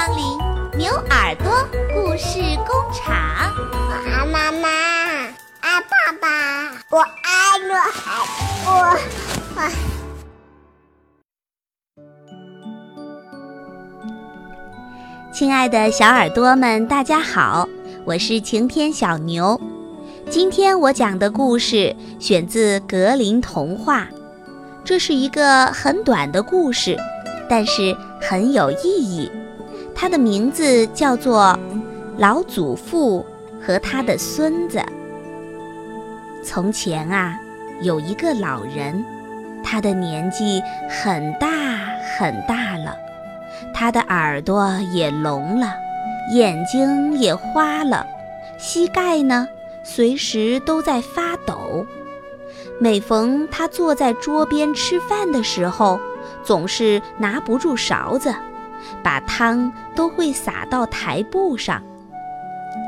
光临牛耳朵故事工厂。我爱妈妈，爱爸爸，我爱我爱我我。亲爱的小耳朵们，大家好，我是晴天小牛。今天我讲的故事选自格林童话，这是一个很短的故事，但是很有意义。它的名字叫做《老祖父和他的孙子》。从前啊，有一个老人，他的年纪很大很大了，他的耳朵也聋了，眼睛也花了，膝盖呢，随时都在发抖。每逢他坐在桌边吃饭的时候，总是拿不住勺子。把汤都会洒到台布上，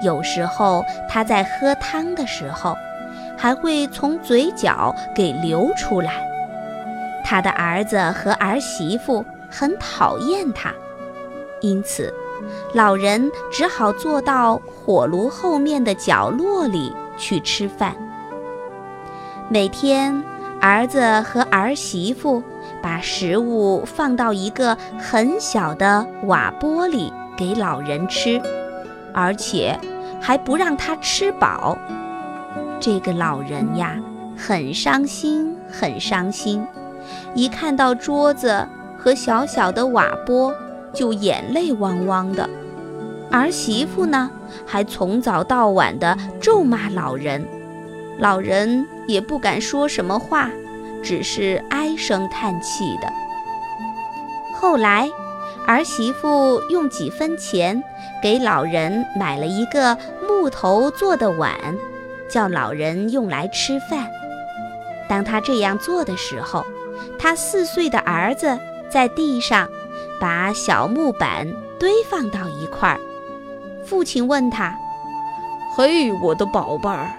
有时候他在喝汤的时候，还会从嘴角给流出来。他的儿子和儿媳妇很讨厌他，因此，老人只好坐到火炉后面的角落里去吃饭。每天，儿子和儿媳妇。把食物放到一个很小的瓦钵里给老人吃，而且还不让他吃饱。这个老人呀，很伤心，很伤心。一看到桌子和小小的瓦钵，就眼泪汪汪的。儿媳妇呢，还从早到晚的咒骂老人，老人也不敢说什么话。只是唉声叹气的。后来，儿媳妇用几分钱给老人买了一个木头做的碗，叫老人用来吃饭。当他这样做的时候，他四岁的儿子在地上把小木板堆放到一块儿。父亲问他：“嘿，我的宝贝儿，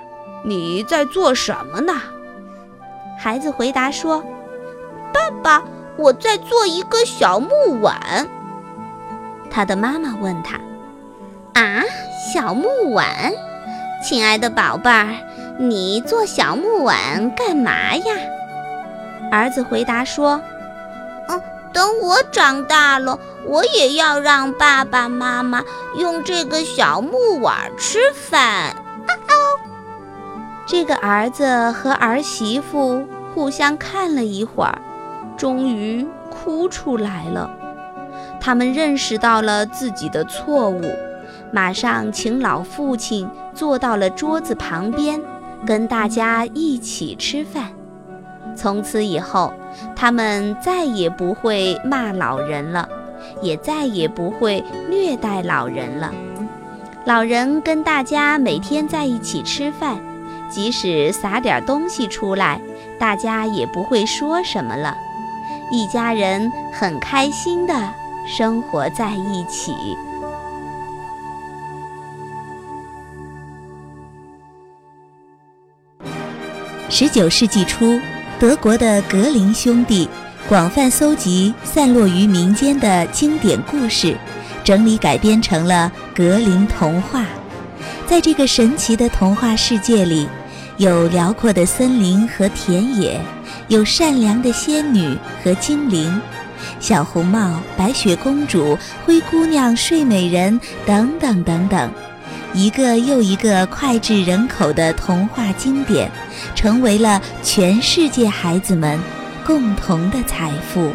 你在做什么呢？”孩子回答说：“爸爸，我在做一个小木碗。”他的妈妈问他：“啊，小木碗？亲爱的宝贝儿，你做小木碗干嘛呀？”儿子回答说：“嗯，等我长大了，我也要让爸爸妈妈用这个小木碗吃饭。”这个儿子和儿媳妇互相看了一会儿，终于哭出来了。他们认识到了自己的错误，马上请老父亲坐到了桌子旁边，跟大家一起吃饭。从此以后，他们再也不会骂老人了，也再也不会虐待老人了。老人跟大家每天在一起吃饭。即使撒点东西出来，大家也不会说什么了。一家人很开心的生活在一起。十九世纪初，德国的格林兄弟广泛搜集散落于民间的经典故事，整理改编成了《格林童话》。在这个神奇的童话世界里。有辽阔的森林和田野，有善良的仙女和精灵，小红帽、白雪公主、灰姑娘、睡美人等等等等，一个又一个脍炙人口的童话经典，成为了全世界孩子们共同的财富。